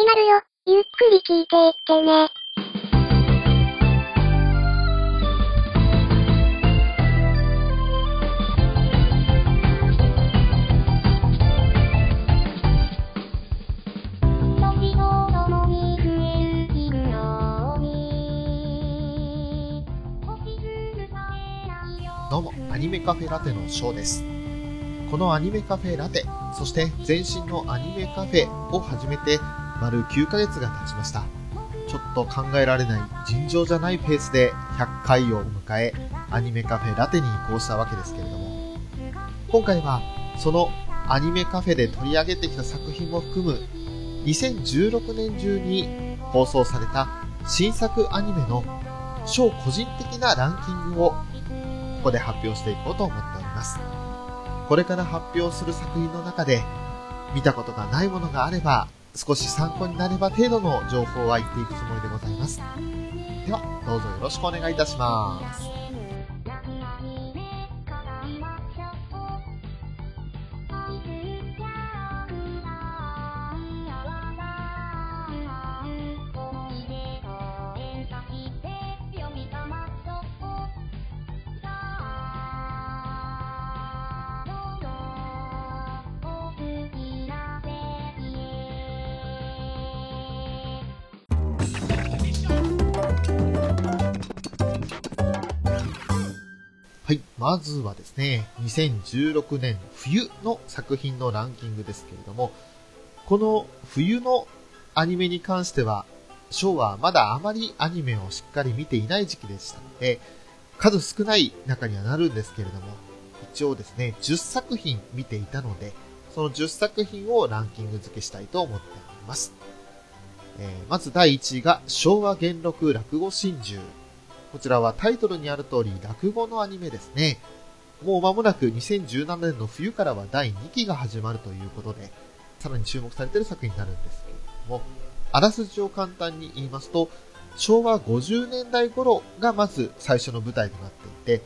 始まるよ。ゆっくり聞いていってね。どうも、アニメカフェラテのショーです。このアニメカフェラテ、そして前身のアニメカフェを始めて丸9ヶ月が経ちました。ちょっと考えられない尋常じゃないペースで100回を迎え、アニメカフェラテに移行したわけですけれども、今回はそのアニメカフェで取り上げてきた作品も含む2016年中に放送された新作アニメの超個人的なランキングをここで発表していこうと思っております。これから発表する作品の中で、見たことがないものがあれば、少し参考になれば程度の情報は言っていくつもりでございます。では、どうぞよろしくお願いいたします。まずはですね、2016年冬の作品のランキングですけれども、この冬のアニメに関しては、ショーはまだあまりアニメをしっかり見ていない時期でしたので、数少ない中にはなるんですけれども、一応ですね、10作品見ていたので、その10作品をランキング付けしたいと思っております。えーまず第1位が昭和元禄落語真珠。こちらはタイトルにある通り落語のアニメですね。もう間もなく2017年の冬からは第2期が始まるということで、さらに注目されている作品になるんですけれども、あらすじを簡単に言いますと、昭和50年代頃がまず最初の舞台となっていて、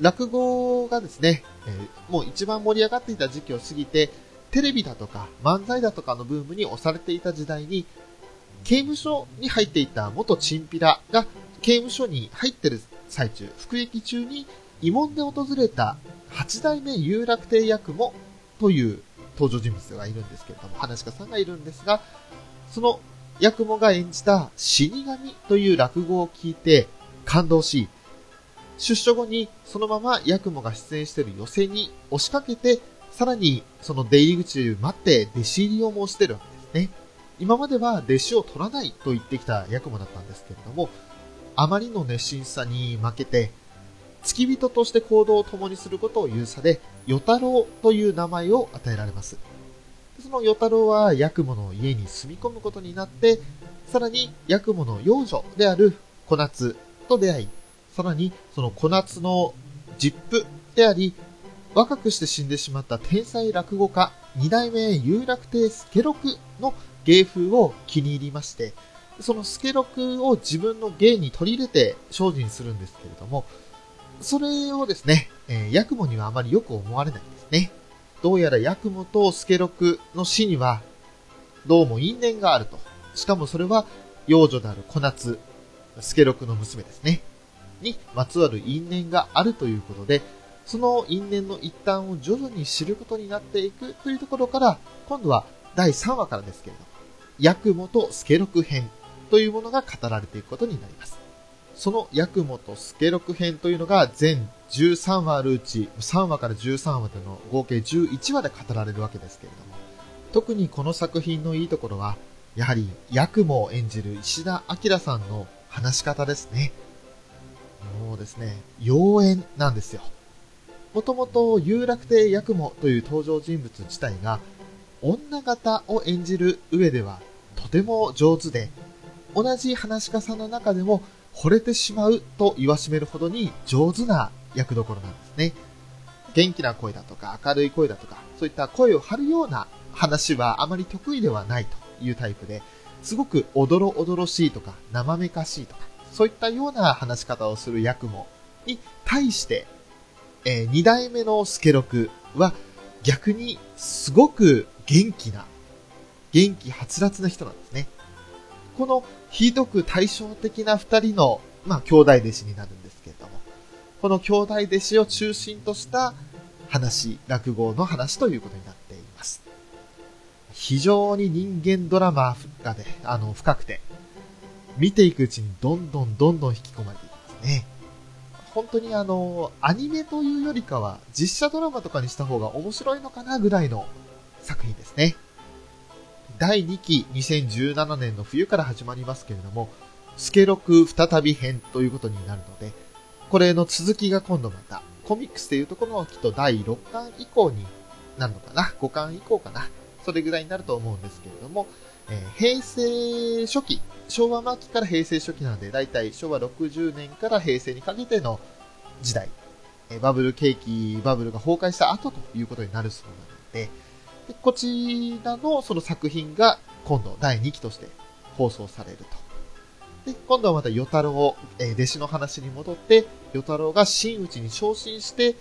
落語がですね、えーもう一番盛り上がっていた時期を過ぎて、テレビだとか漫才だとかのブームに押されていた時代に、刑務所に入っていた元チンピラが刑務所に入ってる最中、服役中に慰問で訪れた八代目有楽亭八雲という登場人物がいるんですけれども、話家さんがいるんですが、その八雲が演じた死神という落語を聞いて感動し、出所後にそのまま八雲が出演している寄席に押しかけて、さらにその出入り口で待って弟子入りを申してるわけですね。今までは弟子を取らないと言ってきた八雲だったんですけれども、あまりの熱心さに負けて、付き人として行動を共にすることを許され、与太郎という名前を与えられます。その与太郎は八雲の家に住み込むことになって、さらに八雲の養女である小夏と出会い、さらにその小夏の実父であり、若くして死んでしまった天才落語家、二代目有楽亭助六の芸風を気に入りまして、その助六を自分の芸に取り入れて精進するんですけれども、それをですね、えー、八雲にはあまりよく思われないんですね。どうやら八雲と助六の死には、どうも因縁があると。しかもそれは、幼女である小夏、助六の娘ですね。にまつわる因縁があるということで、その因縁の一端を徐々に知ることになっていくというところから、今度は第3話からですけれども、八雲と助六編というものが語られていくことになります。その八雲と助六編というのが全13話あるうち3話から13話での合計11話で語られるわけですけれども、特にこの作品のいいところは、やはり八雲を演じる石田明さんの話し方ですね。もうですね、妖艶なんですよ。もともと有楽亭八雲という登場人物自体が女型を演じる上ではとても上手で、同じ話し家さんの中でも惚れてしまうと言わしめるほどに上手な役どころなんですね。元気な声だとか明るい声だとか、そういった声を張るような話はあまり得意ではないというタイプで、すごくおどろおどろしいとか生めかしいとか、そういったような話し方をする役もに対して、えー、二代目の助六は逆にすごく元気な、元気はつらつな人なんですね。このひどく対照的な二人の、まあ、兄弟弟子になるんですけれども、この兄弟弟子を中心とした話、落語の話ということになっています。非常に人間ドラマがね、あの、深くて、見ていくうちにどんどんどんどん引き込まれていきますね。本当にあの、アニメというよりかは、実写ドラマとかにした方が面白いのかなぐらいの作品ですね。第2期2017年の冬から始まりますけれども、スケロク再び編ということになるので、これの続きが今度また、コミックスでいうところのきっと第6巻以降になるのかな ?5 巻以降かなそれぐらいになると思うんですけれども、えー、平成初期、昭和末期から平成初期なので、だいたい昭和60年から平成にかけての時代、えー、バブル景気、バブルが崩壊した後ということになるそうなので、でこちらのその作品が今度第2期として放送されると。で、今度はまた与太郎、えー、弟子の話に戻って、与太郎が真打ちに昇進して、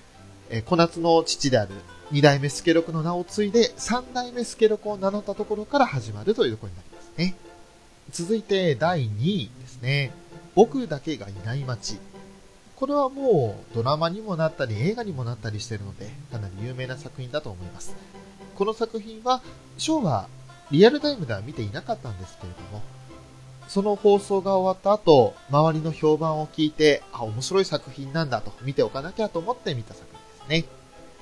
えー、小夏の父である二代目助六の名を継いで、三代目助六を名乗ったところから始まるというところになりますね。続いて第2位ですね。僕だけがいない街。これはもうドラマにもなったり映画にもなったりしてるので、かなり有名な作品だと思います。この作品は、ショーはリアルタイムでは見ていなかったんですけれども、その放送が終わった後、周りの評判を聞いて、あ、面白い作品なんだと見ておかなきゃと思って見た作品ですね。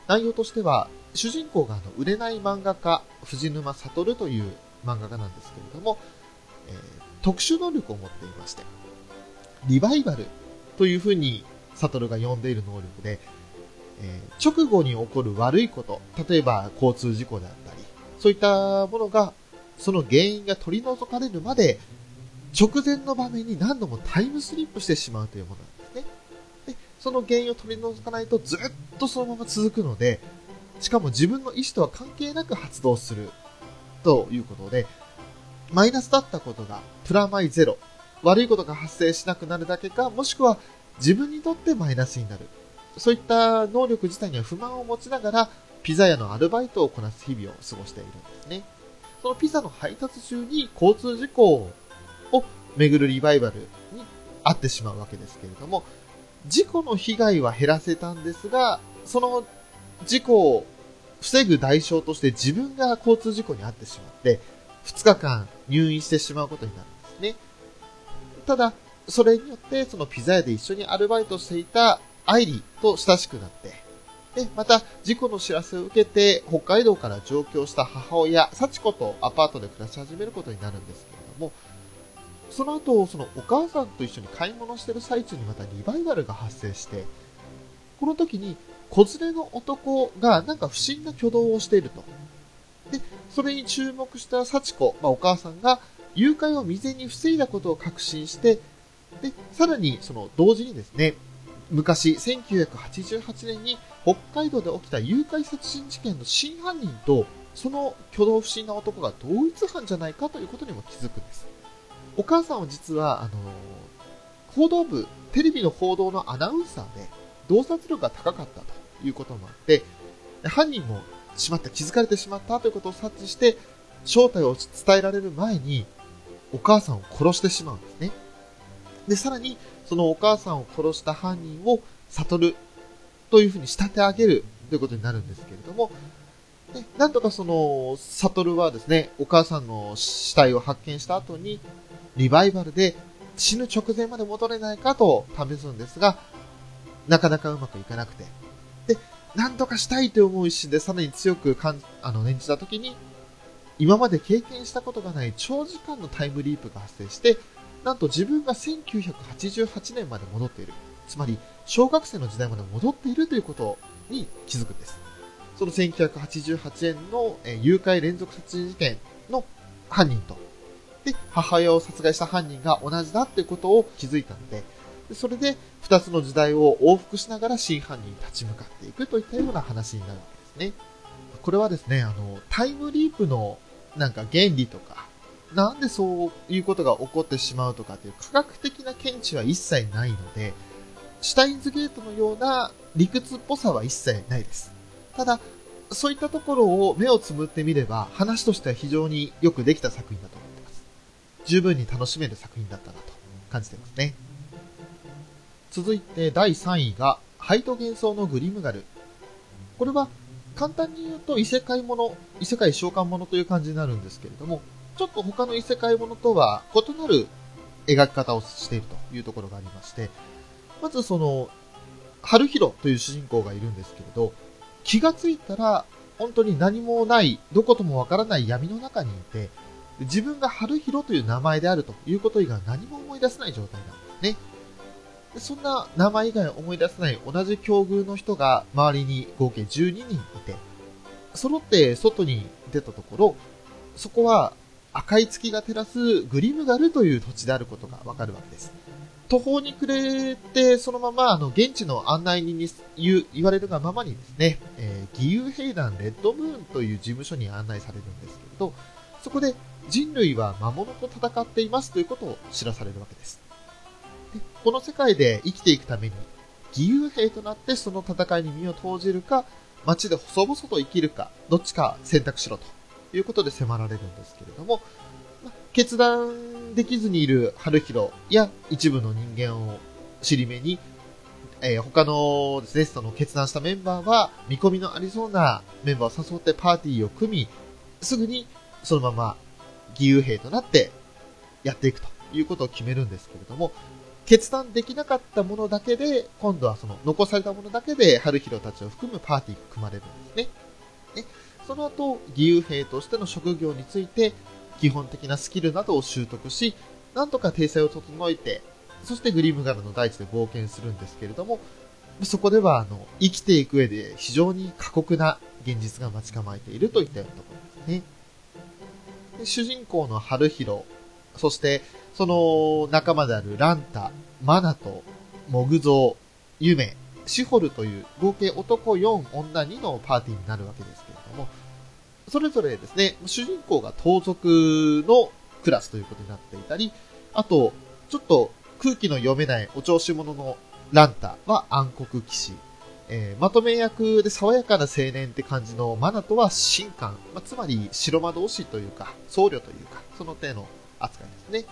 内容としては、主人公があの売れない漫画家、藤沼悟という漫画家なんですけれども、えー、特殊能力を持っていまして、リバイバルというふうに悟が呼んでいる能力で、えー、直後に起こる悪いこと、例えば交通事故であったり、そういったものが、その原因が取り除かれるまで、直前の場面に何度もタイムスリップしてしまうというものなんですね。でその原因を取り除かないとずっとそのまま続くので、しかも自分の意思とは関係なく発動するということで、マイナスだったことがプラマイゼロ、悪いことが発生しなくなるだけか、もしくは自分にとってマイナスになる。そういった能力自体には不満を持ちながら、ピザ屋のアルバイトをこなす日々を過ごしているんですね。そのピザの配達中に交通事故を巡るリバイバルに遭ってしまうわけですけれども、事故の被害は減らせたんですが、その事故を防ぐ代償として自分が交通事故に遭ってしまって、2日間入院してしまうことになるんですね。ただ、それによって、そのピザ屋で一緒にアルバイトしていたアイリと親しくなって、で、また、事故の知らせを受けて、北海道から上京した母親、幸子とアパートで暮らし始めることになるんですけれども、その後、そのお母さんと一緒に買い物してる最中にまたリバイバルが発生して、この時に子連れの男がなんか不審な挙動をしていると。で、それに注目した幸子、まあ、お母さんが誘拐を未然に防いだことを確信して、で、さらにその同時にですね、昔、1988年に北海道で起きた誘拐殺人事件の真犯人と、その挙動不審な男が同一犯じゃないかということにも気づくんです。お母さんは実は、あの、報道部、テレビの報道のアナウンサーで、洞察力が高かったということもあって、犯人もしまった、気づかれてしまったということを察知して、正体を伝えられる前に、お母さんを殺してしまうんですね。で、さらに、そのお母さんを殺した犯人を悟るというふうに仕立て上げるということになるんですけれども、でなんとかその、悟はですね、お母さんの死体を発見した後に、リバイバルで死ぬ直前まで戻れないかと試すんですが、なかなかうまくいかなくて。で、なんとかしたいと思う一心でさらに強く感あの念じた時に、今まで経験したことがない長時間のタイムリープが発生して、なんと自分が1988年まで戻っている。つまり、小学生の時代まで戻っているということに気づくんです。その1988年の誘拐連続殺人事件の犯人とで、母親を殺害した犯人が同じだっていうことを気づいたので、それで二つの時代を往復しながら真犯人に立ち向かっていくといったような話になるわけですね。これはですね、あの、タイムリープのなんか原理とか、なんでそういうことが起こってしまうとかっていう科学的な見地は一切ないので、シュタインズゲートのような理屈っぽさは一切ないです。ただ、そういったところを目をつむってみれば、話としては非常によくできた作品だと思ってます。十分に楽しめる作品だったなと感じてますね。続いて第3位が、ハイト幻想のグリムガル。これは、簡単に言うと異世界もの、異世界召喚ものという感じになるんですけれども、ちょっと他の異世界ものとは異なる描き方をしているというところがありまして、まずその、春広という主人公がいるんですけれど、気がついたら、本当に何もない、どこともわからない闇の中にいて、自分が春広という名前であるということ以外何も思い出せない状態なんですね。そんな名前以外思い出せない同じ境遇の人が周りに合計12人いて、揃って外に出たところ、そこは赤い月が照らすグリムガルという土地であることがわかるわけです。途方に暮れて、そのまま、あの、現地の案内人に言言われるがままにですね、えー、義勇兵団レッドムーンという事務所に案内されるんですけれど、そこで人類は魔物と戦っていますということを知らされるわけです。でこの世界で生きていくために、義勇兵となってその戦いに身を投じるか、街で細々と生きるか、どっちか選択しろということで迫られるんですけれども、ま決断できずにいる春広や一部の人間を尻目に、えー、他のですね、その決断したメンバーは、見込みのありそうなメンバーを誘ってパーティーを組み、すぐにそのまま義勇兵となってやっていくということを決めるんですけれども、決断できなかったものだけで、今度はその残されたものだけで春広たちを含むパーティーが組まれるんですね。その後、義勇兵としての職業について、基本的なスキルなどを習得し、なんとか体制を整えて、そしてグリムガルの大地で冒険するんですけれども、そこでは、あの、生きていく上で非常に過酷な現実が待ち構えているといったようなところですね。で主人公の春広、そしてその仲間であるランタ、マナト、モグゾウ、ユメ、シホルという合計男4、女2のパーティーになるわけです、それぞれですね、主人公が盗賊のクラスということになっていたり、あと、ちょっと空気の読めないお調子者のランタは暗黒騎士。えー、まとめ役で爽やかな青年って感じのマナとは神官。まあ、つまり白魔導士というか、僧侶というか、その手の扱いですね。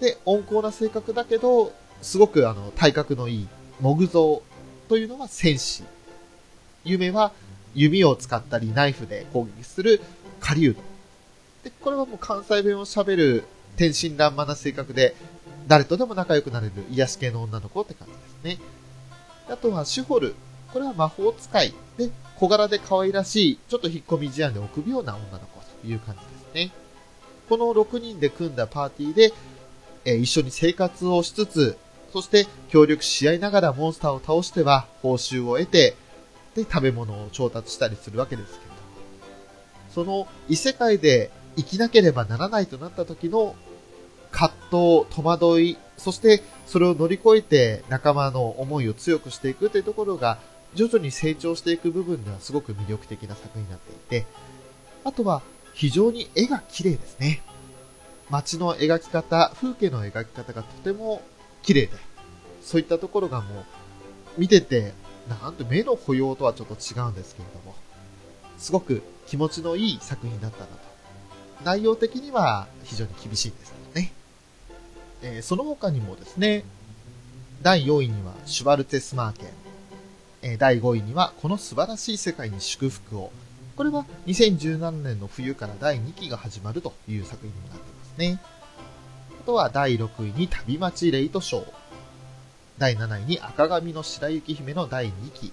で、温厚な性格だけど、すごくあの、体格のいい木造というのは戦士。夢は弓を使ったりナイフで攻撃する狩人。で、これはもう関西弁を喋る天真爛漫な性格で、誰とでも仲良くなれる癒し系の女の子って感じですね。あとはシュホル。これは魔法使いで、小柄で可愛らしい、ちょっと引っ込み思案で臆病な女の子という感じですね。この6人で組んだパーティーで、え、一緒に生活をしつつ、そして協力し合いながらモンスターを倒しては報酬を得て、で、食べ物を調達したりするわけですけど、その異世界で生きなければならないとなった時の葛藤、戸惑い、そしてそれを乗り越えて仲間の思いを強くしていくというところが徐々に成長していく部分ではすごく魅力的な作品になっていて、あとは非常に絵が綺麗ですね。街の描き方、風景の描き方がとても綺麗で、そういったところがもう見ててなんと目の保養とはちょっと違うんですけれども、すごく気持ちのいい作品だったなと。内容的には非常に厳しいんですけどね。えー、その他にもですね、第4位にはシュバルテスマーケン、えー、第5位にはこの素晴らしい世界に祝福を。これは2017年の冬から第2期が始まるという作品になってますね。あとは第6位に旅待ちレイトショー。第7位に赤髪の白雪姫の第2期。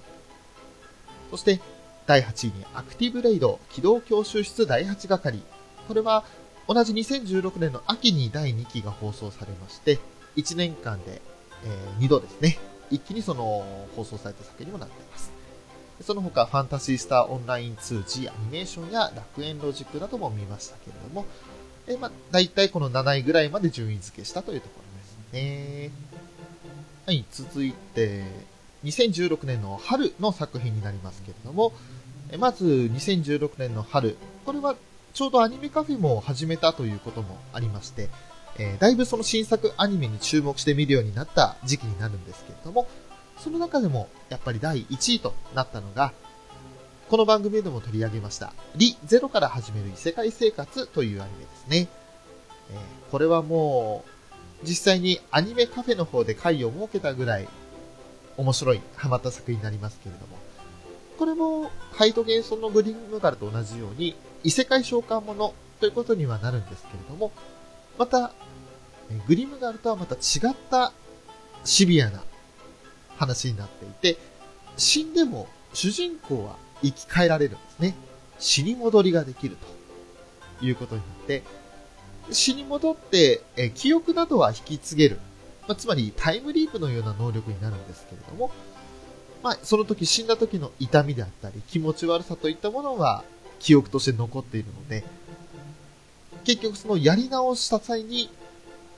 そして、第8位にアクティブレイド機動教習室第8係。これは同じ2016年の秋に第2期が放送されまして、1年間で、えー、2度ですね、一気にその放送された作品にもなっています。その他、ファンタシースターオンライン 2G アニメーションや楽園ロジックなども見ましたけれども、えー、まあ、大体この7位ぐらいまで順位付けしたというところですね。はい、続いて、2016年の春の作品になりますけれども、まず2016年の春、これはちょうどアニメカフェも始めたということもありまして、えー、だいぶその新作アニメに注目して見るようになった時期になるんですけれども、その中でもやっぱり第1位となったのが、この番組でも取り上げました、リ・ゼロから始める異世界生活というアニメですね。えー、これはもう、実際にアニメカフェの方で会を設けたぐらい面白い、ハマった作品になりますけれども、これも、ハイト幻想のグリーンムガルと同じように、異世界召喚者ということにはなるんですけれども、また、グリムガルとはまた違ったシビアな話になっていて、死んでも主人公は生き返られるんですね。死に戻りができるということになって、死に戻って、え記憶などは引き継げる。まあ、つまりタイムリープのような能力になるんですけれども、まあ、その時死んだ時の痛みであったり、気持ち悪さといったものは記憶として残っているので、結局そのやり直した際に、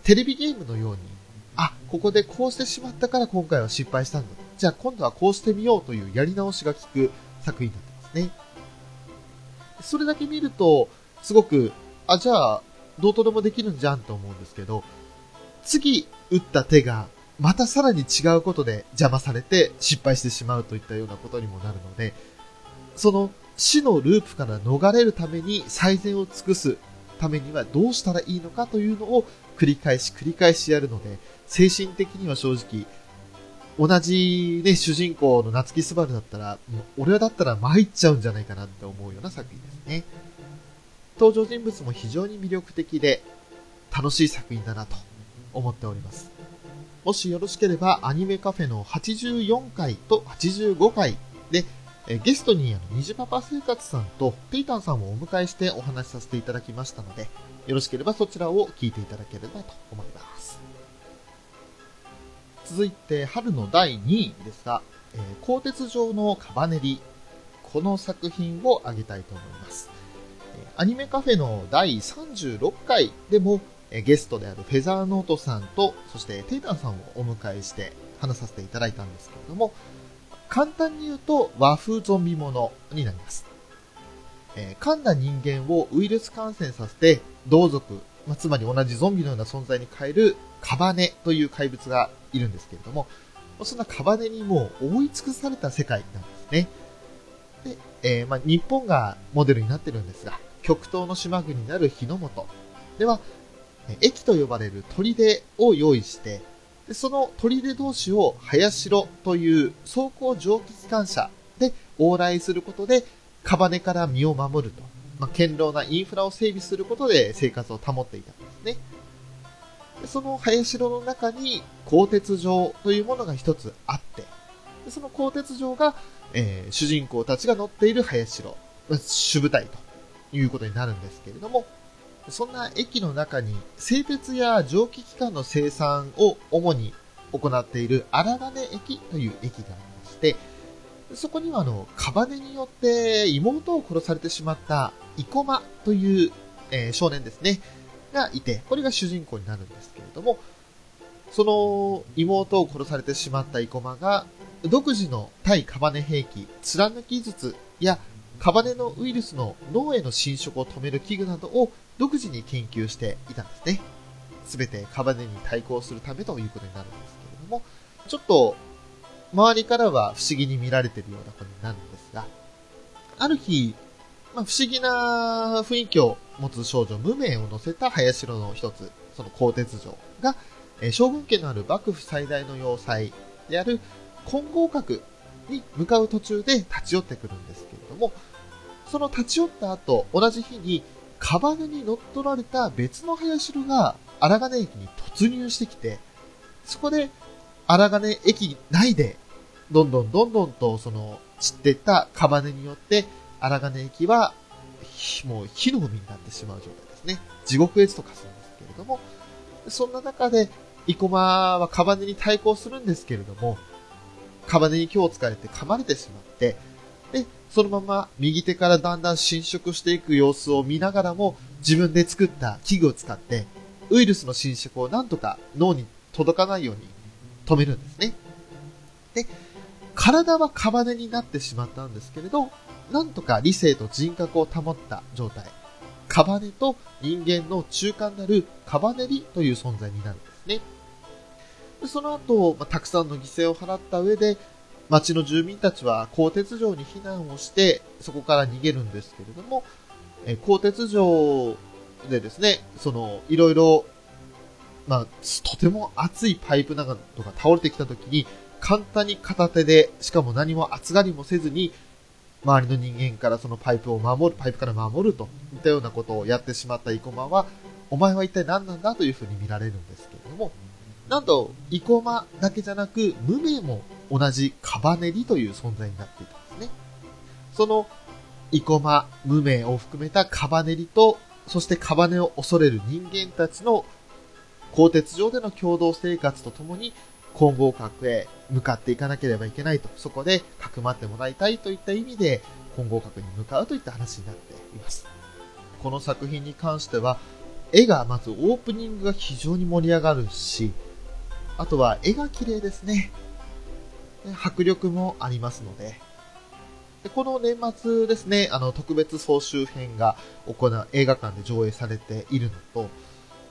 テレビゲームのように、あ、ここでこうしてしまったから今回は失敗したんだ。じゃあ今度はこうしてみようというやり直しが効く作品になってますね。それだけ見ると、すごく、あ、じゃあ、どうとでもできるんじゃんと思うんですけど、次打った手が、またさらに違うことで邪魔されて失敗してしまうといったようなことにもなるので、その死のループから逃れるために最善を尽くすためにはどうしたらいいのかというのを繰り返し繰り返しやるので、精神的には正直、同じね、主人公の夏木すばるだったら、俺はだったら参っちゃうんじゃないかなって思うような作品ですね。登場人物も非常に魅力的で、楽しい作品だなと思っております。もしよろしければ、アニメカフェの84回と85回で、えゲストにあの、にじパパ生活さんとペイタンさんをお迎えしてお話しさせていただきましたので、よろしければそちらを聞いていただければと思います。続いて、春の第2位ですが、えー、鋼鉄上のカバネリ。この作品を挙げたいと思います。アニメカフェの第36回でも、ゲストであるフェザーノートさんと、そしてテイタンさんをお迎えして話させていただいたんですけれども、簡単に言うと和風ゾンビものになります。えー、噛んだ人間をウイルス感染させて同族、まあ、つまり同じゾンビのような存在に変えるカバネという怪物がいるんですけれども、そんなカバネにもう覆い尽くされた世界なんですね。で、えー、まあ、日本がモデルになってるんですが、極東の島国になる日の本。では、駅と呼ばれる砦を用意して、でその砦同士を林代という走行蒸気機関車で往来することで、カバネから身を守ると、まあ、堅牢なインフラを整備することで生活を保っていたんですね。でその林代の中に鋼鉄城というものが一つあって、でその鋼鉄城が、えー、主人公たちが乗っている林代、主舞台と。いうことになるんですけれども、そんな駅の中に製鉄や蒸気機関の生産を主に行っている荒金駅という駅がありまして、そこにはあの、カバネによって妹を殺されてしまった生駒という、えー、少年ですね、がいて、これが主人公になるんですけれども、その妹を殺されてしまった生駒が、独自の対カバネ兵器、貫き術やカバネのウイルスの脳への侵食を止める器具などを独自に研究していたんですね。すべてカバネに対抗するためということになるんですけれども、ちょっと、周りからは不思議に見られているようなことになるんですが、ある日、まあ、不思議な雰囲気を持つ少女、無名を乗せた林城の一つ、その鋼鉄城が、え将軍家のある幕府最大の要塞である金剛閣に向かう途中で立ち寄ってくるんですけれども、その立ち寄った後、同じ日にカバネに乗っ取られた別の林代が荒金駅に突入してきて、そこで荒金駅内で、どんどんどんどんとその散っていったカバネによって、荒金駅はもう火の海になってしまう状態ですね。地獄絵図と化するんですけれども、そんな中で、生駒はカバネに対抗するんですけれども、カバネに今日疲れて噛まれてしまって、そのまま右手からだんだん侵食していく様子を見ながらも、自分で作った器具を使って、ウイルスの侵食をなんとか脳に届かないように止めるんですね。で、体はカバネになってしまったんですけれど、なんとか理性と人格を保った状態。カバネと人間の中間なるカバネリという存在になるんですね。でその後、まあ、たくさんの犠牲を払った上で、町の住民たちは鋼鉄城に避難をして、そこから逃げるんですけれども、え鋼鉄城でですね、その、いろいろ、まあ、とても熱いパイプなどが倒れてきたときに、簡単に片手で、しかも何も厚がりもせずに、周りの人間からそのパイプを守る、パイプから守るといったようなことをやってしまった生駒は、お前は一体何なんだというふうに見られるんですけれども、なんと、生駒だけじゃなく、無名も同じカバネリという存在になっていたんですね。その、生駒、無名を含めたカバネリと、そしてカバネを恐れる人間たちの鋼鉄上での共同生活とともに、混合核へ向かっていかなければいけないと、そこでかくまってもらいたいといった意味で、混合核に向かうといった話になっています。この作品に関しては、絵がまずオープニングが非常に盛り上がるし、あとは絵が綺麗ですね。迫力もありますので。でこの年末ですね、あの特別総集編が行う映画館で上映されているのと、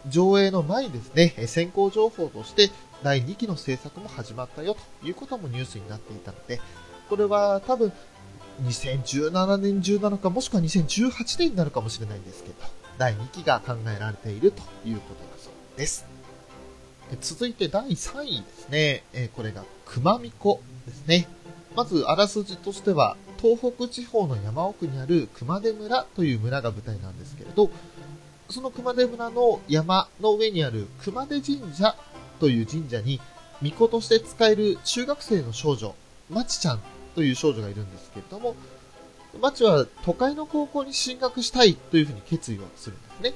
上映の前にですね、先行情報として第2期の制作も始まったよということもニュースになっていたので、これは多分2017年中なのか、もしくは2018年になるかもしれないんですけど、第2期が考えられているということだそうです。続いて第3位ですね。これが熊巫女ですね。まず、あらすじとしては、東北地方の山奥にある熊手村という村が舞台なんですけれど、その熊手村の山の上にある熊手神社という神社に、巫女として使える中学生の少女、まちちゃんという少女がいるんですけれども、まちは都会の高校に進学したいというふうに決意をするんですね。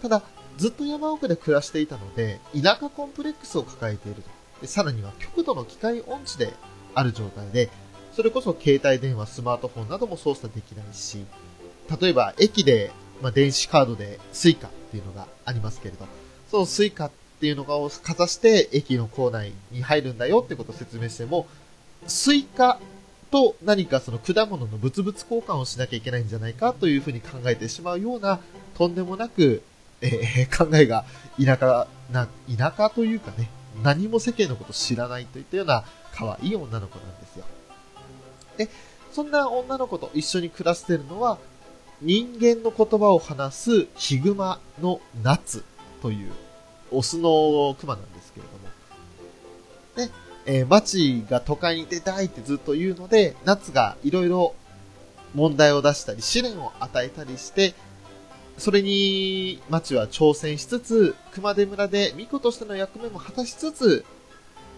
ただ、ずっと山奥で暮らしていたので、田舎コンプレックスを抱えていると。でさらには極度の機械音痴である状態で、それこそ携帯電話、スマートフォンなども操作できないし、例えば駅で、まあ、電子カードで suica っていうのがありますけれど、その suica っていうのをかざして駅の構内に入るんだよってことを説明しても、スイカと何かその果物の物々交換をしなきゃいけないんじゃないかというふうに考えてしまうような、とんでもなく、えー、考えが田舎な、田舎というかね、何も世間のこと知らないといったような可愛い女の子なんですよ。で、そんな女の子と一緒に暮らしているのは、人間の言葉を話すヒグマのナツというオスのクマなんですけれども。で、えー、町が都会に出たいってずっと言うので、夏がいろいろ問題を出したり、試練を与えたりして、それに町は挑戦しつつ、熊手村で巫女としての役目も果たしつつ、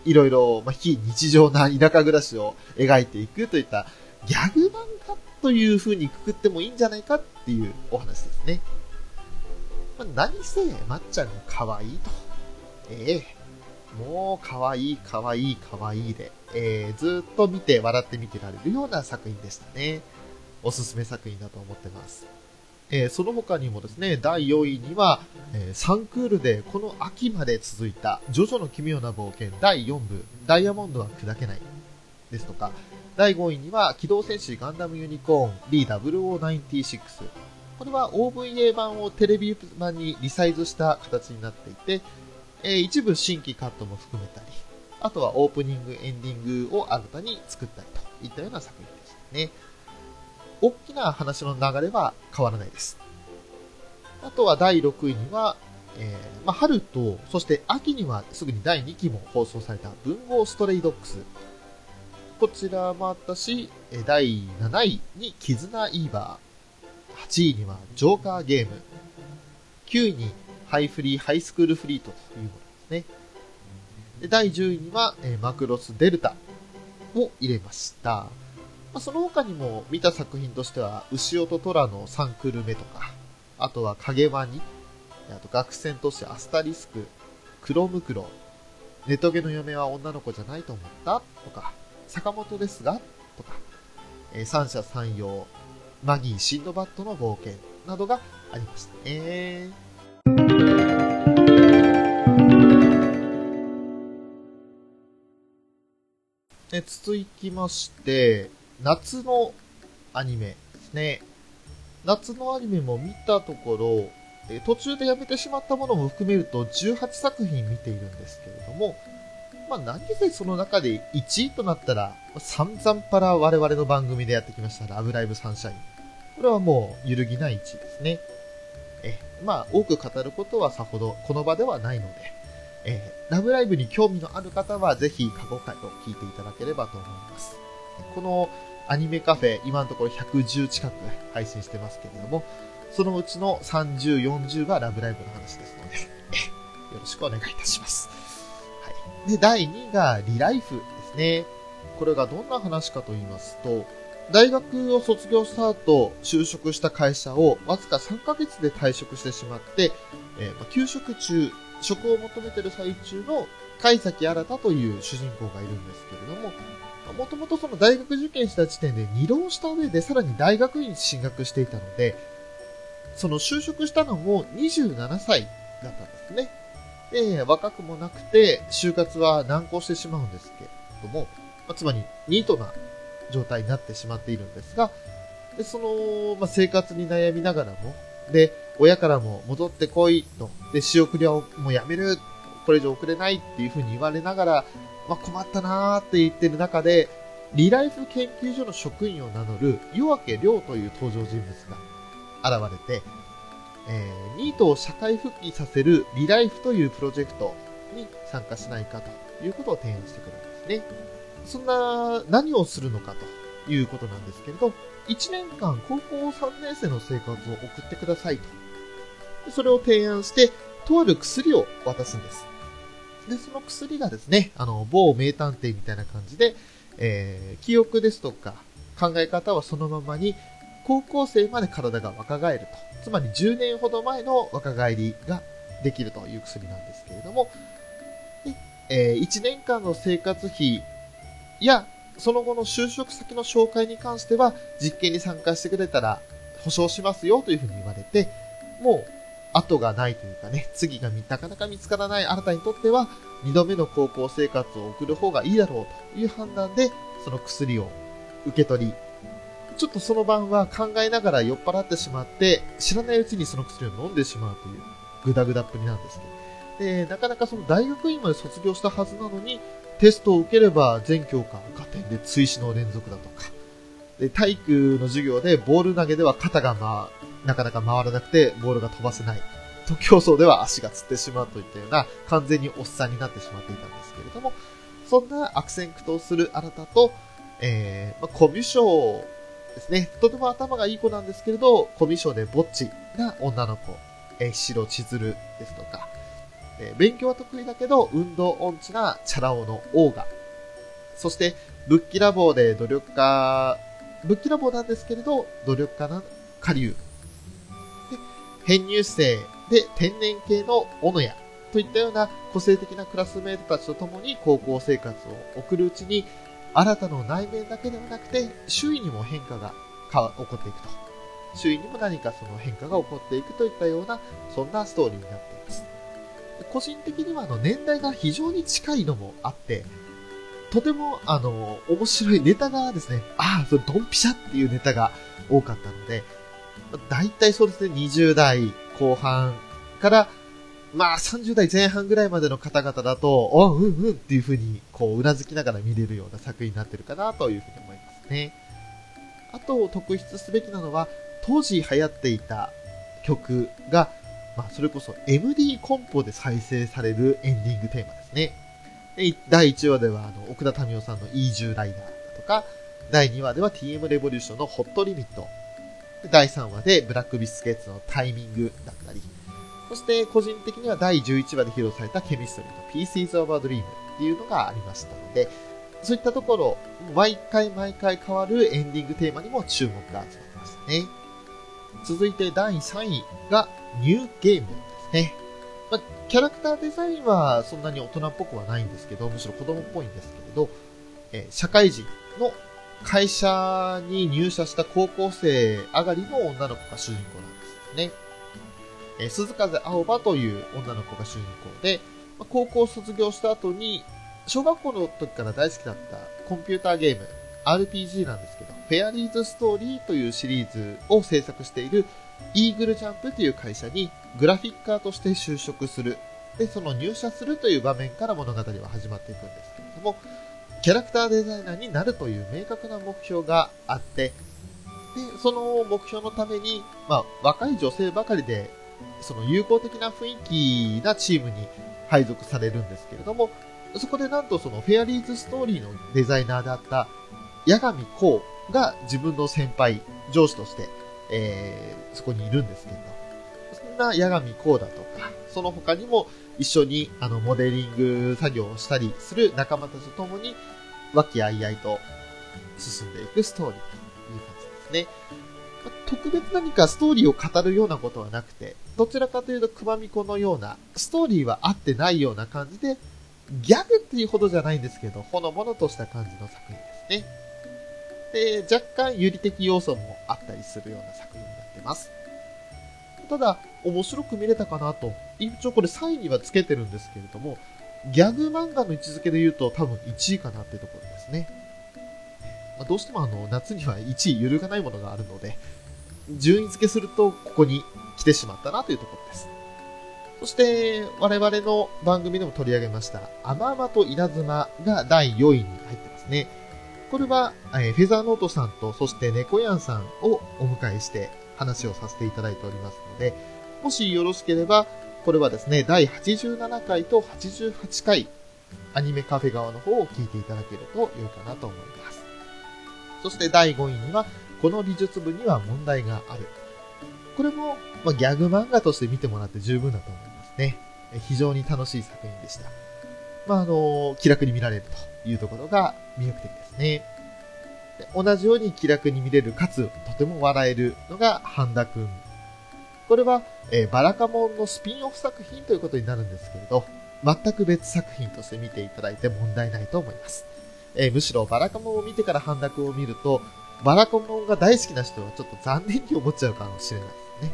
いろいろ、まあ、非日常な田舎暮らしを描いていくといったギャグ漫画という風にくくってもいいんじゃないかっていうお話ですね。まあ、何せ、まっちゃんが可愛いと。ええもう可愛い可愛い可愛いで、えー、ずっと見て笑って見てられるような作品でしたね。おすすめ作品だと思ってます。えー、その他にもですね、第4位には、えー、サンクールでこの秋まで続いた、ジョジョの奇妙な冒険第4部、ダイヤモンドは砕けない、ですとか、第5位には、機動戦士ガンダムユニコーン B0096。これは OVA 版をテレビ版にリサイズした形になっていて、えー、一部新規カットも含めたり、あとはオープニング、エンディングを新たに作ったりといったような作品でしたね。大きな話の流れは変わらないです。あとは第6位には、えー、まあ、春と、そして秋にはすぐに第2期も放送された文豪ストレイドックス。こちらもあったし、第7位に絆イーバー。8位にはジョーカーゲーム。9位にハイフリー、ハイスクールフリートというものですね。で第10位には、えマクロスデルタを入れました。まあ、その他にも見た作品としては、牛尾と虎の3クル目とか、あとは影ワニ、あと学戦都市アスタリスク、クロムクロ、ネトゲの嫁は女の子じゃないと思ったとか、坂本ですがとか、えー、三者三様、マギー・シンドバッドの冒険などがありましたね。で続きまして、夏のアニメですね。夏のアニメも見たところ、え途中でやめてしまったものも含めると18作品見ているんですけれども、まあ何せその中で1位となったら、散々パラ我々の番組でやってきましたラブライブサンシャイン。これはもう揺るぎない1位ですね。え、まあ多く語ることはさほどこの場ではないので、えー、ラブライブに興味のある方はぜひ過去回を聞いていただければと思います。このアニメカフェ、今のところ110近く配信してますけれども、そのうちの30、40がラブライブの話ですので、よろしくお願いいたします。はい。で、第2がリライフですね。これがどんな話かと言いますと、大学を卒業した後、就職した会社をわずか3ヶ月で退職してしまって、えー、ま休職中、職を求めてる最中の海崎新という主人公がいるんですけれども、もともとその大学受験した時点で二浪した上でさらに大学院に進学していたので、その就職したのも27歳だったんですね。で、若くもなくて、就活は難航してしまうんですけれども、ま、つまりニートな状態になってしまっているんですが、でその、まあ、生活に悩みながらも、で、親からも戻ってこいと、で、仕送りはもうやめる、これ以上送れないっていうふうに言われながら、まあ、困ったなーって言ってる中で、リライフ研究所の職員を名乗る夜明け亮という登場人物が現れて、えー、ニートを社会復帰させるリライフというプロジェクトに参加しないかということを提案してくるんですね。そんな何をするのかということなんですけれど、1年間高校3年生の生活を送ってくださいと。それを提案して、とある薬を渡すんです。で、その薬がですね、あの、某名探偵みたいな感じで、えー、記憶ですとか考え方はそのままに、高校生まで体が若返ると。つまり10年ほど前の若返りができるという薬なんですけれども、えー、1年間の生活費や、その後の就職先の紹介に関しては、実験に参加してくれたら保証しますよというふうに言われて、もう後がないというかね、次がなかなか見つからないあなたにとっては、二度目の高校生活を送る方がいいだろうという判断で、その薬を受け取り、ちょっとその晩は考えながら酔っ払ってしまって、知らないうちにその薬を飲んでしまうという、グダグダっぷりなんですね。で、なかなかその大学院まで卒業したはずなのに、テストを受ければ全教科加点で追試の連続だとか、で、体育の授業でボール投げでは肩がまあ、なかなか回らなくてボールが飛ばせない。と競争では足がつってしまうといったような完全におっさんになってしまっていたんですけれども、そんな悪戦苦闘するあなたと、えー、まあ、コミュ障ですね。とても頭がいい子なんですけれど、コミュ障でぼっちな女の子、えー、白千鶴ですとか、えー、勉強は得意だけど、運動音痴なチャラ男のオーガ。そして、仏器ラボで努力家、仏器ラボなんですけれど、努力家な下流。編入生で天然系の小野屋といったような個性的なクラスメートたちと共に高校生活を送るうちに、新たな内面だけではなくて、周囲にも変化が起こっていくと。周囲にも何かその変化が起こっていくといったような、そんなストーリーになっています。個人的にはあの年代が非常に近いのもあって、とてもあの、面白いネタがですね、ああ、それドンピシャっていうネタが多かったので、大体そうですね、20代後半から、まあ30代前半ぐらいまでの方々だと、おうんうんっていう風に、こう、うなずきながら見れるような作品になってるかなというふうに思いますね。あと、特筆すべきなのは、当時流行っていた曲が、まあ、それこそ MD コンポで再生されるエンディングテーマですね。で第1話では、あの、奥田民生さんの E10 ライダーだとか、第2話では TM レボリューションのホットリミット第3話でブラックビスケッツのタイミングだったり、そして個人的には第11話で披露されたケミストリーの Pieces of a Dream っていうのがありましたので、そういったところ、毎回毎回変わるエンディングテーマにも注目が集まってましたね。続いて第3位がニューゲームですね。まあ、キャラクターデザインはそんなに大人っぽくはないんですけど、むしろ子供っぽいんですけれど、えー、社会人の会社に入社した高校生上がりの女の子が主人公なんですね。えー、鈴風青葉という女の子が主人公で、まあ、高校卒業した後に、小学校の時から大好きだったコンピューターゲーム、RPG なんですけど、フェアリーズストーリーというシリーズを制作しているイーグルジャンプという会社にグラフィッカーとして就職するで、その入社するという場面から物語は始まっていくんですけれども、キャラクターデザイナーになるという明確な目標があって、で、その目標のために、まあ、若い女性ばかりで、その友好的な雰囲気なチームに配属されるんですけれども、そこでなんとそのフェアリーズストーリーのデザイナーであった八神光が自分の先輩、上司として、えー、そこにいるんですけれど、そんな八神光だとか、その他にも一緒にあのモデリング作業をしたりする仲間たちと共に、和気あいあいと進んでいくストーリーという感じですね。ま特別何かストーリーを語るようなことはなくて、どちらかというとくまみこのような、ストーリーは合ってないような感じで、ギャグっていうほどじゃないんですけど、ほのぼのとした感じの作品ですね。で、若干有利的要素もあったりするような作品になってます。ただ、面白く見れたかなと。一応これ3位にはつけてるんですけれども、ギャグ漫画の位置づけで言うと多分1位かなっていうところですね。まあ、どうしてもあの、夏には1位揺るがないものがあるので、順位付けするとここに来てしまったなというところです。そして、我々の番組でも取り上げました、アママと稲妻が第4位に入ってますね。これは、え、フェザーノートさんと、そして猫やんさんをお迎えして話をさせていただいておりますので、もしよろしければ、これはですね、第87回と88回、アニメカフェ側の方を聞いていただけると良いかなと思います。そして第5位には、この美術部には問題がある。これも、ま、ギャグ漫画として見てもらって十分だと思いますね。非常に楽しい作品でした。まあ、あの、気楽に見られるというところが魅力的ですね。同じように気楽に見れる、かつ、とても笑えるのが、半田くん。これは、えー、バラカモンのスピンオフ作品ということになるんですけれど、全く別作品として見ていただいて問題ないと思います。えー、むしろバラカモンを見てから半田くんを見ると、バラカモンが大好きな人はちょっと残念に思っちゃうかもしれないですね。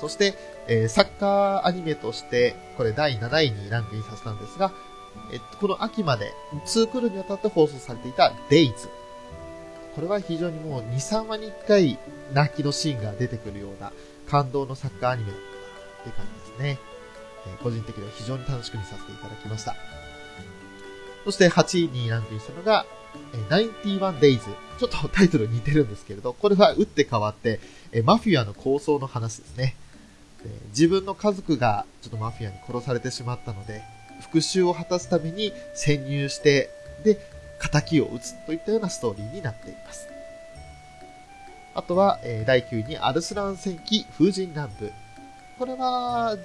そして、えー、サッカーアニメとして、これ第7位にランクインさせたんですが、えっと、この秋まで2クールにわたって放送されていた Days。これは非常にもう2、3話に1回泣きのシーンが出てくるような感動のサッカーアニメだったなって感じですね。えー、個人的には非常に楽しく見させていただきました。そして8位にランクインしたのが、えー、91 Days。ちょっとタイトル似てるんですけれど、これは打って変わって、えー、マフィアの構想の話ですね。自分の家族がちょっとマフィアに殺されてしまったので、復讐を果たすために潜入して、で、仇を撃つといったようなストーリーになっています。あとは、え、第9位にアルスラン戦記風神乱舞。これは、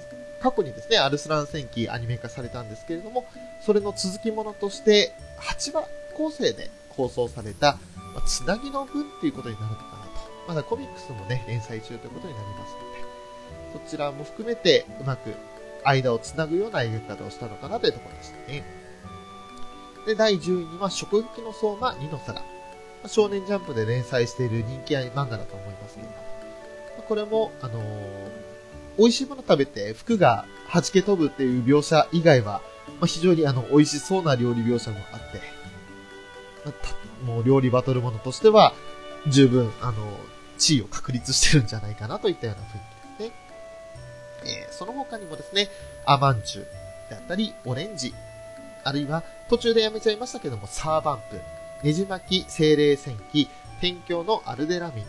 過去にですね、アルスラン戦記アニメ化されたんですけれども、それの続きものとして、8話構成で放送された、まあ、つなぎの文っていうことになるのかなと。まだコミックスもね、連載中ということになりますので、そちらも含めてうまく間をつなぐような描き方をしたのかなというところでしたね。で、第10位には、食撃の相馬2の皿。少年ジャンプで連載している人気漫画だと思いますけれども。これも、あのー、美味しいもの食べて服が弾け飛ぶっていう描写以外は、まあ、非常にあの、美味しそうな料理描写もあって、まあ、もう料理バトルものとしては、十分、あの、地位を確立してるんじゃないかなといったような雰囲気ですねえー、その他にもですね、アマンチュであったり、オレンジ、あるいは途中でやめちゃいましたけども、サーバンプ、ネジ巻き精霊戦記、天境のアルデラミン。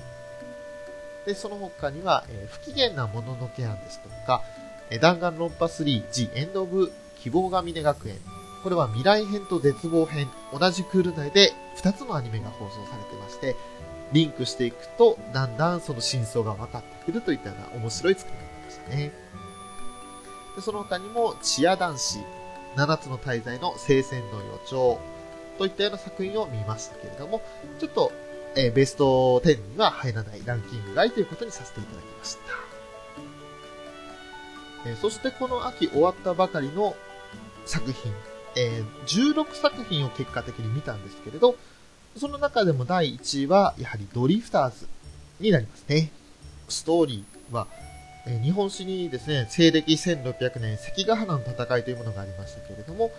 で、その他には、えー、不機嫌なもののけ案ですとか、えー、弾丸論破3、ジ・エンド・オブ・希望が峰学園。これは未来編と絶望編、同じクール内で2つのアニメが放送されてまして、リンクしていくと、だんだんその真相が分かってくるといったような面白い作りになりましたね。でその他にも、チア男子、七つの大罪の聖戦の予兆といったような作品を見ましたけれども、ちょっと、えー、ベスト10には入らないランキング外ということにさせていただきました。えー、そしてこの秋終わったばかりの作品、えー、16作品を結果的に見たんですけれど、その中でも第1位はやはりドリフターズになりますね。ストーリーは日本史にですね、西暦1600年関ヶ原の戦いというものがありましたけれども、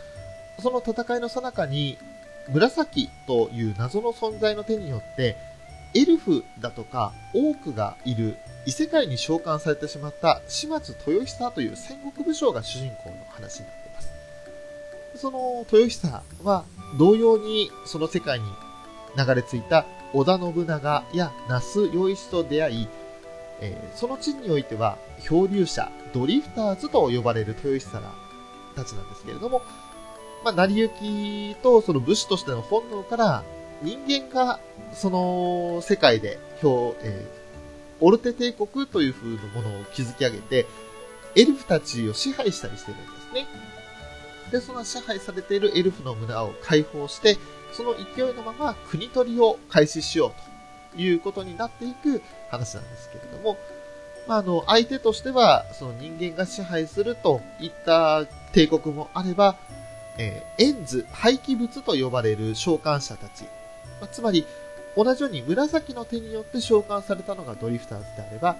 その戦いの最中に、紫という謎の存在の手によって、エルフだとかオークがいる異世界に召喚されてしまった島津豊久という戦国武将が主人公の話になっています。その豊久は同様にその世界に流れ着いた織田信長や那須与一と出会い、えー、その地においては漂流者、ドリフターズと呼ばれる豊久たちなんですけれども、まあ、成り行きとその武士としての本能から人間がその世界で、えー、オルテ帝国という風なものを築き上げて、エルフたちを支配したりしてるんですね。で、その支配されているエルフの村を解放して、その勢いのまま国取りを開始しようということになっていく話なんですけれども、まあ、あの、相手としては、その人間が支配するといった帝国もあれば、えー、エンズ、廃棄物と呼ばれる召喚者たち。まあ、つまり、同じように紫の手によって召喚されたのがドリフターズであれば、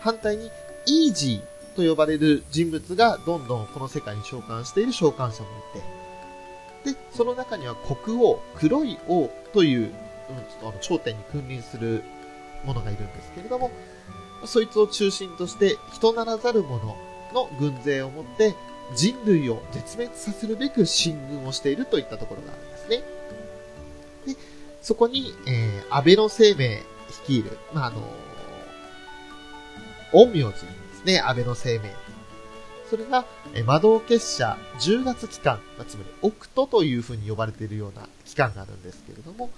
反対にイージーと呼ばれる人物がどんどんこの世界に召喚している召喚者もいて、で、その中には国王、黒い王という、うん、ちょっとあの頂点に君臨するものがいるんですけれども、そいつを中心として人ならざる者の軍勢を持って人類を絶滅させるべく進軍をしているといったところがあるんですね。で、そこに、えー、安倍の生命率いる、まあ、あのー、陰陽師ですね、安倍の生命それが、え魔導結社10月期間ま、つまりオクトというふうに呼ばれているような期間があるんですけれども、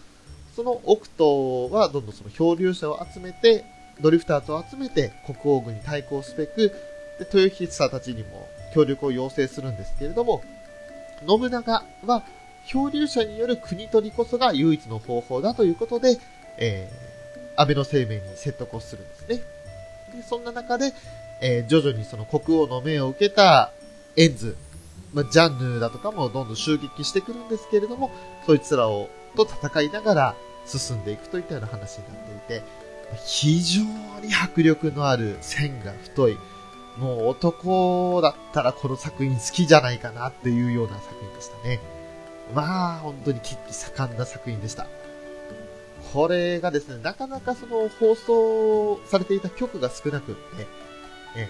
そのオクトはどんどんその漂流者を集めて、ドリフターズを集めて国王軍に対抗すべく、で豊久たちにも協力を要請するんですけれども、信長は漂流者による国取りこそが唯一の方法だということで、えー、安倍の生命に説得をするんですね。でそんな中で、えー、徐々にその国王の命を受けたエンズ、まあ、ジャンヌだとかもどんどん襲撃してくるんですけれども、そいつらをと戦いながら進んでいくといったような話になっていて、非常に迫力のある線が太い、もう男だったらこの作品好きじゃないかなっていうような作品でしたね。まあ、本当に血気盛んな作品でした。これがですね、なかなかその放送されていた曲が少なくって、え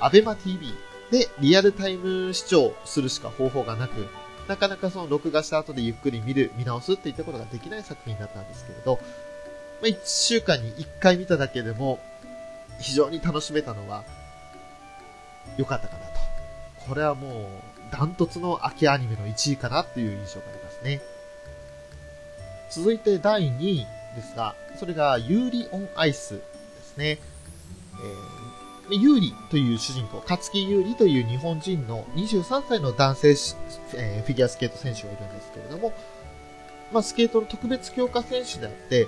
ー、アベマ TV でリアルタイム視聴するしか方法がなく、なかなかその録画した後でゆっくり見る、見直すっていったことができない作品だったんですけれど、まあ、1週間に1回見ただけでも非常に楽しめたのは良かったかなと。これはもうダントツの秋アニメの1位かなっていう印象がありますね。続いて第2位ですが、それがユーリオンアイスですね。えーユーリという主人公、勝木優里という日本人の23歳の男性、えー、フィギュアスケート選手がいるんですけれども、まあ、スケートの特別強化選手であって、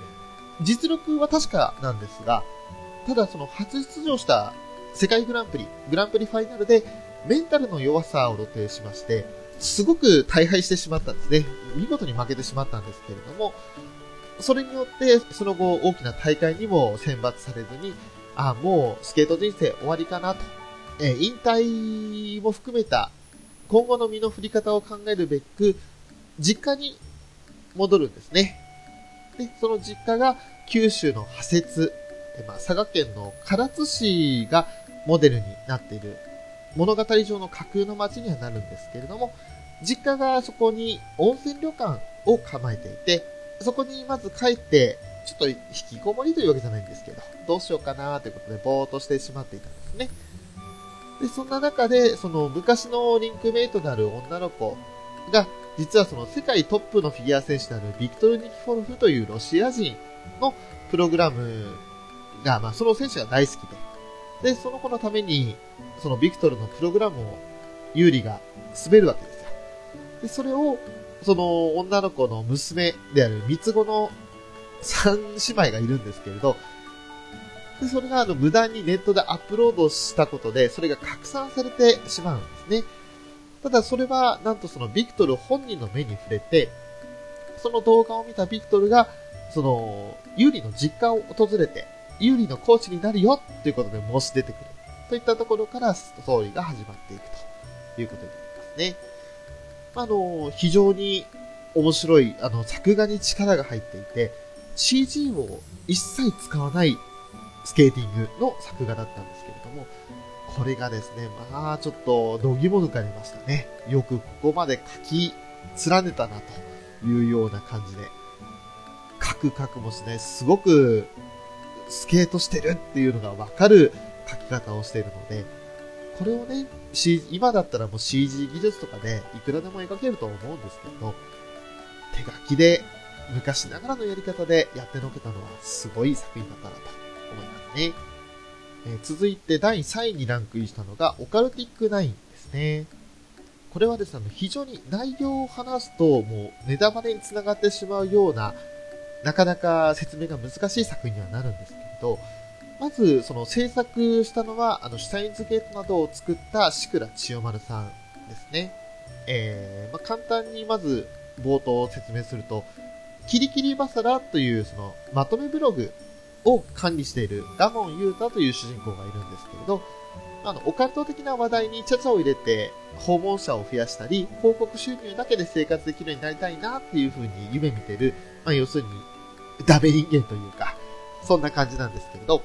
実力は確かなんですが、ただその初出場した世界グランプリ、グランプリファイナルでメンタルの弱さを露呈しまして、すごく大敗してしまったんですね。見事に負けてしまったんですけれども、それによって、その後大きな大会にも選抜されずに、あ、もうスケート人生終わりかなと。えー、引退も含めた今後の身の振り方を考えるべく、実家に戻るんですね。で、その実家が九州の派設、えまあ、佐賀県の唐津市がモデルになっている物語上の架空の街にはなるんですけれども、実家がそこに温泉旅館を構えていて、そこにまず帰ってちょっと引きこもりというわけじゃないんですけど、どうしようかなということで、ぼーっとしてしまっていたんですね。で、そんな中で、その昔のリンクメイトである女の子が、実はその世界トップのフィギュア選手であるビクトル・ニキフォルフというロシア人のプログラムが、まあその選手が大好きで、で、その子のために、そのビクトルのプログラムをユーリが滑るわけですよ。で、それを、その女の子の娘である三つ子の3姉妹がいるんですけれど、でそれがあの無断にネットでアップロードしたことで、それが拡散されてしまうんですね。ただそれは、なんとそのビクトル本人の目に触れて、その動画を見たビクトルが、その、ユーリの実家を訪れて、ユーリのコーチになるよっていうことで申し出てくる。といったところからストーリーが始まっていくということになりますね。あの、非常に面白い、あの、作画に力が入っていて、CG を一切使わないスケーティングの作画だったんですけれども、これがですね、まあちょっと度肝抜かれましたね。よくここまで書き連ねたなというような感じで、書く書くもしない、すごくスケートしてるっていうのがわかる書き方をしているので、これをね、今だったらもう CG 技術とかでいくらでも描けると思うんですけど、手書きで昔ながらのやり方でやってのけたのはすごい作品だったなと思いますね。え、続いて第3位にランクインしたのがオカルティックナインですね。これはですね、非常に内容を話すともうネタバレにつながってしまうようななかなか説明が難しい作品にはなるんですけれど、まず、その制作したのは、あの、シュタインズゲートなどを作った志倉千代丸さんですね。えー、まあ、簡単にまず冒頭を説明すると、キリキリバサラというそのまとめブログを管理しているガモンユータという主人公がいるんですけれど、あの、オカルト的な話題にチャチャを入れて訪問者を増やしたり、広告収入だけで生活できるようになりたいなっていう風に夢見てる、まあ、要するにダメ人間というか、そんな感じなんですけれど、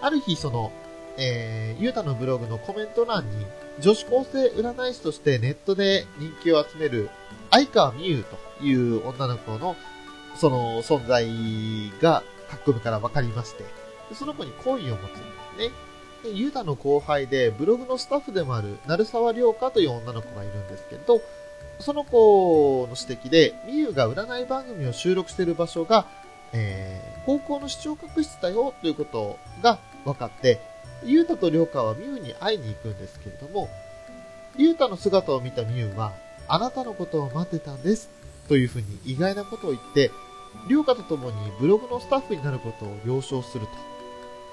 ある日、その、えー、ゆうたのブログのコメント欄に、女子高生占い師としてネットで人気を集める、相川美優という女の子の、その存在が書き込みから分かりまして、その子に好意を持つんですね。で、ゆうたの後輩で、ブログのスタッフでもある、鳴沢涼香という女の子がいるんですけど、その子の指摘で、みゆが占い番組を収録している場所が、えー、高校の視聴覚室だよということが分かって、ゆうたとりょうかはみゆに会いに行くんですけれども、ゆうたの姿を見たみゆは、あなたのことを待ってたんです、というふうに意外なことを言って、りょうかと共にブログのスタッフになることを了承すると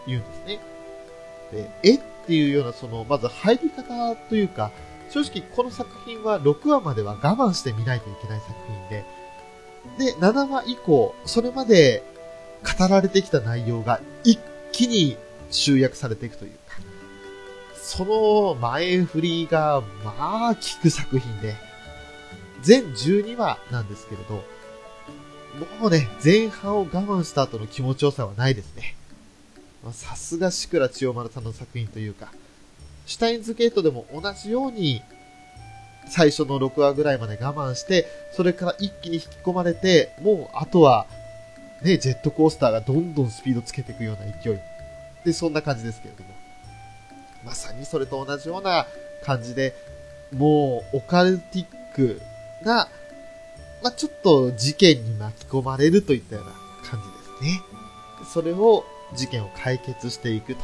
言うんですね。で、えっていうような、その、まず入り方というか、正直この作品は6話までは我慢して見ないといけない作品で、で、7話以降、それまで語られてきた内容が一気に集約されていくというか、その前振りが、まあ、効く作品で、全12話なんですけれど、もうね、前半を我慢した後の気持ちよさはないですね。さすが志倉千代丸さんの作品というか、シュタインズゲートでも同じように、最初の6話ぐらいまで我慢して、それから一気に引き込まれて、もうあとは、ね、ジェットコースターがどんどんスピードつけていくような勢い。で、そんな感じですけれども。まさにそれと同じような感じで、もう、オカルティックが、まあ、ちょっと事件に巻き込まれるといったような感じですね。それを、事件を解決していくといっ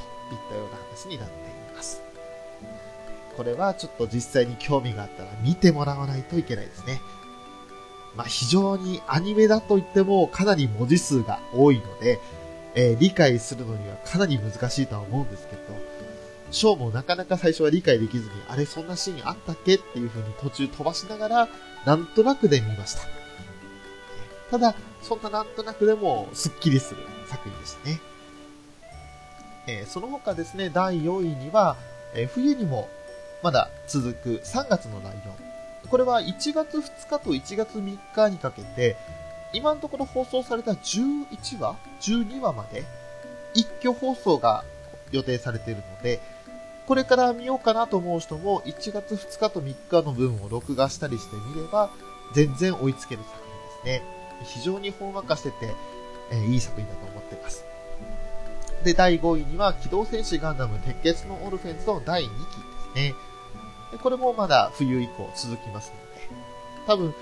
たような話になっています。これはちょっと実際に興味があったら見てもらわないといけないですね。まあ、非常にアニメだと言ってもかなり文字数が多いので、えー、理解するのにはかなり難しいとは思うんですけど、ショーもなかなか最初は理解できずに、あれそんなシーンあったっけっていう風に途中飛ばしながら、なんとなくで見ました。ただ、そんななんとなくでもスッキリする作品でしたね。えー、その他ですね、第4位には、えー、冬にもまだ続く3月のライオン。これは1月2日と1月3日にかけて、今のところ放送された11話 ?12 話まで一挙放送が予定されているので、これから見ようかなと思う人も1月2日と3日の分を録画したりしてみれば、全然追いつける作品ですね。非常にほんわかしてて、えー、いい作品だと思ってます。で、第5位には、機動戦士ガンダム鉄血のオルフェンズの第2期ですね。でこれもまだ冬以降続きますので、多分、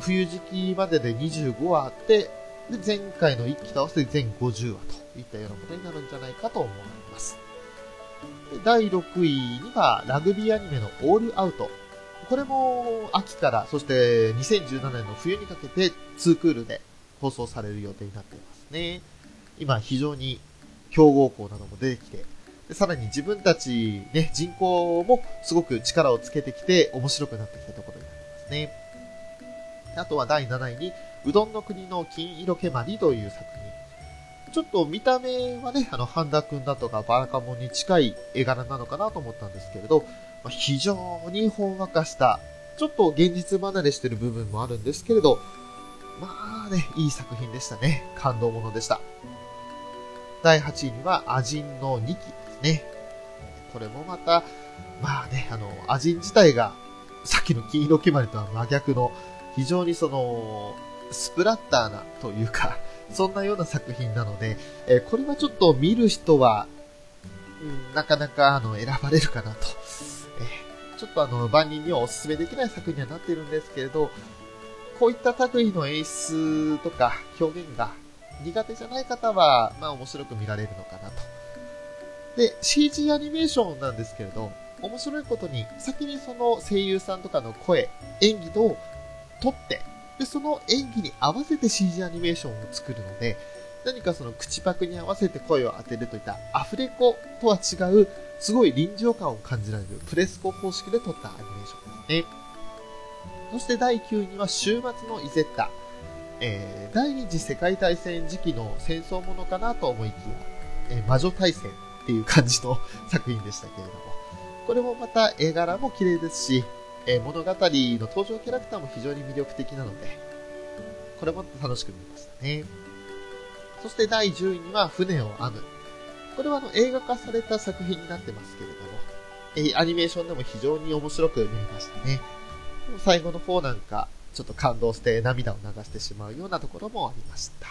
冬時期までで25話あって、で、前回の1期と合わせて全50話といったようなことになるんじゃないかと思います。第6位には、ラグビーアニメのオールアウト。これも秋から、そして2017年の冬にかけて2クールで放送される予定になっていますね。今非常に強豪校なども出てきて、でさらに自分たち、ね、人口もすごく力をつけてきて面白くなってきたところになってますね。あとは第7位に、うどんの国の金色けまりという作品。ちょっと見た目はね、あの、半田くんだとかバラカモンに近い絵柄なのかなと思ったんですけれど、ま、非常にほんわかした、ちょっと現実離れしてる部分もあるんですけれど、まあね、いい作品でしたね。感動ものでした。第8位には、アジンの2期ですね。これもまた、まあね、あの、アジン自体が、さっきの金色決まりとは真逆の、非常にその、スプラッターなというか、そんなような作品なので、えー、これはちょっと見る人は、うん、なかなかあの選ばれるかなと。えー、ちょっとあの万人にはお勧めできない作品にはなっているんですけれど、こういった類の演出とか表現が苦手じゃない方は、まあ面白く見られるのかなと。で、CG アニメーションなんですけれど、面白いことに、先にその声優さんとかの声、演技を撮って、で、その演技に合わせて CG アニメーションを作るので、何かその口パクに合わせて声を当てるといったアフレコとは違う、すごい臨場感を感じられるプレスコ方式で撮ったアニメーションですね。そして第9位には週末のイゼッタ。えー、第二次世界大戦時期の戦争ものかなと思いきや、えー、魔女大戦っていう感じの作品でしたけれども、これもまた絵柄も綺麗ですし、えー、物語の登場キャラクターも非常に魅力的なので、これも楽しく見ましたね。そして第10位には船を編む。これはあの映画化された作品になってますけれども、えー、アニメーションでも非常に面白く見えましたね。最後の方なんか、ちょっと感動して涙を流してしまうようなところもありました。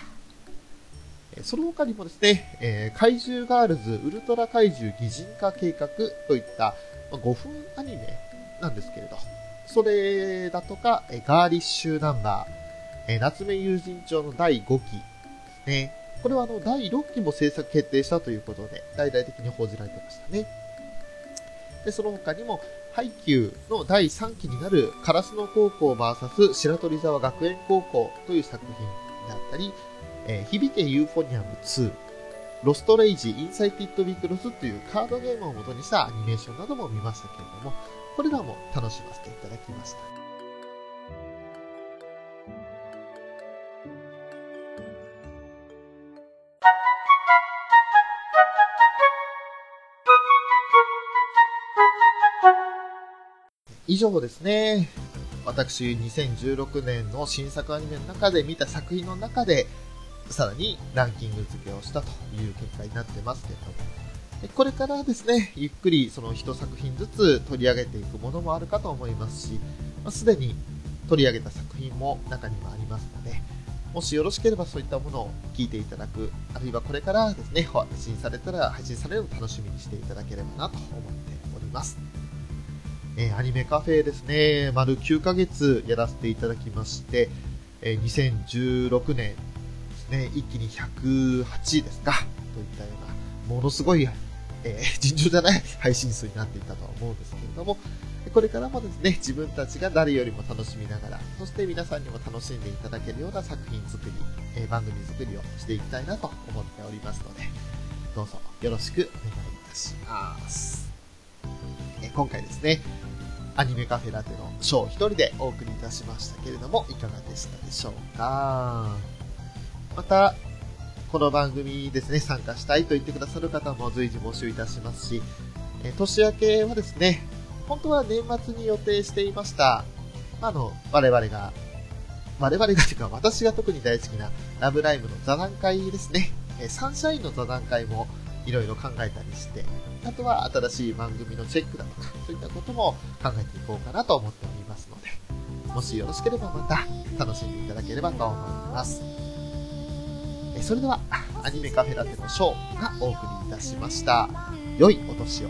その他にもですね、えー、怪獣ガールズウルトラ怪獣擬人化計画といった5分アニメなんですけれど、それだとか、えガーリッシュナンバー、え夏目友人帳の第5期ですね。これはあの第6期も制作決定したということで、大々的に報じられてましたね。で、その他にも、ハイキューの第3期になるカラスノ高校 VS 白鳥沢学園高校という作品であったり、えー、響けユーフォニアム2、 Lostorage incited WIXOSS というカードゲームを元にしたアニメーションなども見ましたけれども、これらも楽しませていただきました。以上ですね。私、2016年の新作アニメの中で見た作品の中で、さらにランキング付けをしたという結果になってますけれども、これからですね、ゆっくりその一作品ずつ取り上げていくものもあるかと思いますし、す、で、に取り上げた作品も中にはありますので、もしよろしければそういったものを聞いていただく、あるいはこれからですね、配信されたら配信されるのを楽しみにしていただければなと思っております。えー、アニメカフェですね、丸9ヶ月やらせていただきまして、えー、2016年ですね、一気に108ですか、といったような、ものすごいえー、尋常じゃない配信数になっていたとは思うんですけれども、これからもですね、自分たちが誰よりも楽しみながら、そして皆さんにも楽しんでいただけるような作品作り、えー、番組作りをしていきたいなと思っておりますので、どうぞよろしくお願いいたします。えー、今回ですね、アニメカフェラテのショー一人でお送りいたしましたけれども、いかがでしたでしょうか？また、この番組ですね、参加したいと言ってくださる方も随時募集いたしますし、え年明けはですね、本当は年末に予定していました、あの、我々が、我々がというか私が特に大好きなラブライブの座談会ですね、えサンシャインの座談会もいろいろ考えたりして、あとは新しい番組のチェックだとか、そういったことも考えていこうかなと思っておりますので、もしよろしければまた楽しんでいただければと思います。それではアニメカフェラテのショーがお送りいたしました。良いお年を。